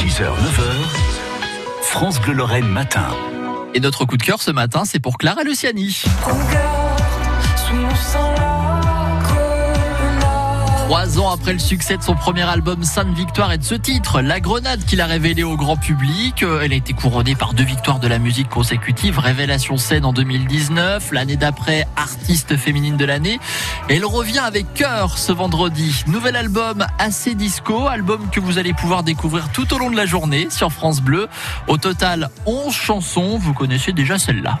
6h, 9h, France Bleu Lorraine matin. Et notre coup de cœur ce matin, c'est pour Clara Luciani. Trois ans après le succès de son premier album Sainte Victoire et de ce titre, La Grenade qu'il a révélé au grand public, euh, elle a été couronnée par deux victoires de la musique consécutives, Révélation scène en 2019, l'année d'après Artiste féminine de l'année. Elle revient avec cœur ce vendredi. Nouvel album assez disco, album que vous allez pouvoir découvrir tout au long de la journée sur France Bleu. Au total, 11 chansons, vous connaissez déjà celle-là.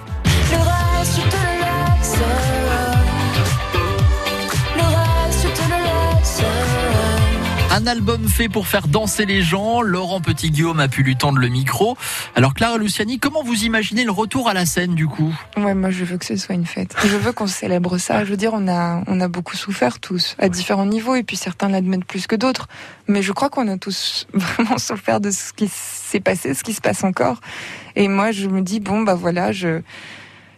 Un album fait pour faire danser les gens. Laurent Petit-Guillaume a pu lui tendre le micro. Alors Clara Luciani, comment vous imaginez le retour à la scène du coup? Ouais, moi je veux que ce soit une fête. Je veux qu'on célèbre ça. Je veux dire, on a, on a beaucoup souffert tous, à différents niveaux, et puis certains l'admettent plus que d'autres. Mais je crois qu'on a tous vraiment souffert de ce qui s'est passé, ce qui se passe encore. Et moi je me dis, bon bah voilà, je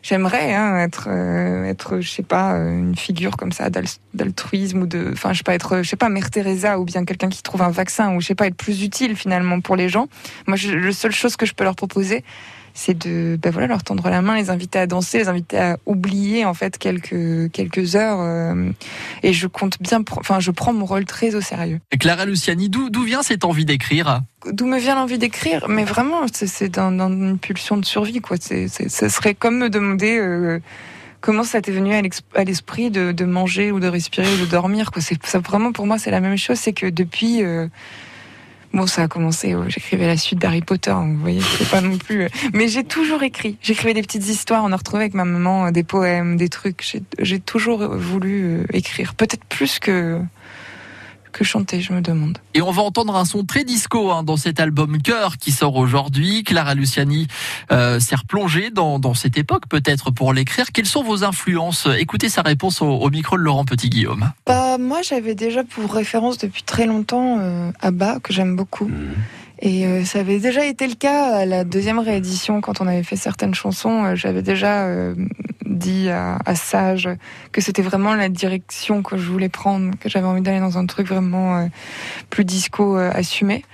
j'aimerais hein, être euh, être je sais pas une figure comme ça d'altruisme ou de enfin je sais pas être je sais pas Mère Teresa ou bien quelqu'un qui trouve un vaccin ou je sais pas être plus utile finalement pour les gens moi je, la seule chose que je peux leur proposer c'est de ben voilà leur tendre la main, les inviter à danser, les inviter à oublier en fait quelques quelques heures. Euh, et je compte bien, enfin je prends mon rôle très au sérieux. Clara Luciani, d'où vient cette envie d'écrire? D'où me vient l'envie d'écrire Mais vraiment, c'est dans, une pulsion de survie quoi. C'est ce serait comme me demander. Euh, comment ça t'est venu à l'esprit de, de, manger ou de respirer ou de dormir quoi C'est ça vraiment pour moi c'est la même chose. C'est que depuis euh, Bon, ça a commencé, oh, j'écrivais la suite d'Harry Potter, vous voyez, c'est pas non plus. Euh, mais j'ai toujours écrit. J'écrivais des petites histoires, on a retrouvé avec ma maman euh, des poèmes, des trucs. J'ai toujours voulu euh, écrire, peut-être plus que que chanter, je me demande. Et on va entendre un son très disco hein, dans cet album Cœur qui sort aujourd'hui. Clara Luciani euh, s'est replongée dans, dans cette époque peut-être pour l'écrire. Quelles sont vos influences? Écoutez sa réponse au, micro de Laurent Petit-Guillaume. Bah, moi j'avais déjà pour référence depuis très longtemps euh, Abba, que j'aime beaucoup. Mmh. Et euh, ça avait déjà été le cas à la deuxième réédition quand on avait fait certaines chansons. Euh, j'avais déjà euh, dit à, à, Sage que c'était vraiment la direction que je voulais prendre, que j'avais envie d'aller dans un truc vraiment plus disco assumé.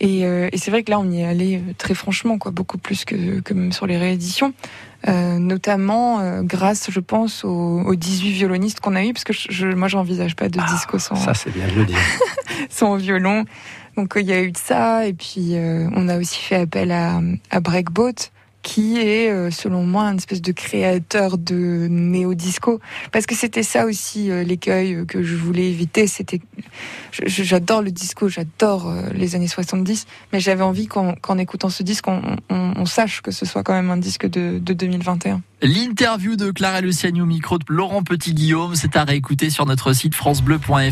Et, et c'est vrai que là, on y est allé très franchement, quoi, beaucoup plus que, que même sur les rééditions. notamment grâce, je pense, aux, aux 18 violonistes qu'on a eu, parce que je, moi, j'envisage pas de ah, disco sans. Ça, c'est bien de le dire. sans violon. Donc il y a eu de ça, et puis euh, on a aussi fait appel à, à Breakboat, qui est, euh, selon moi, un espèce de créateur de néo-disco. Parce que c'était ça aussi euh, l'écueil que je voulais éviter. C'était, j'adore le disco, j'adore les années 70, mais j'avais envie qu'en écoutant ce disque, on, sache que ce soit quand même un disque de, de 2021. L'interview de Clara Luciani au micro de Laurent Petit-Guillaume, c'est à réécouter sur notre site francebleu.fr.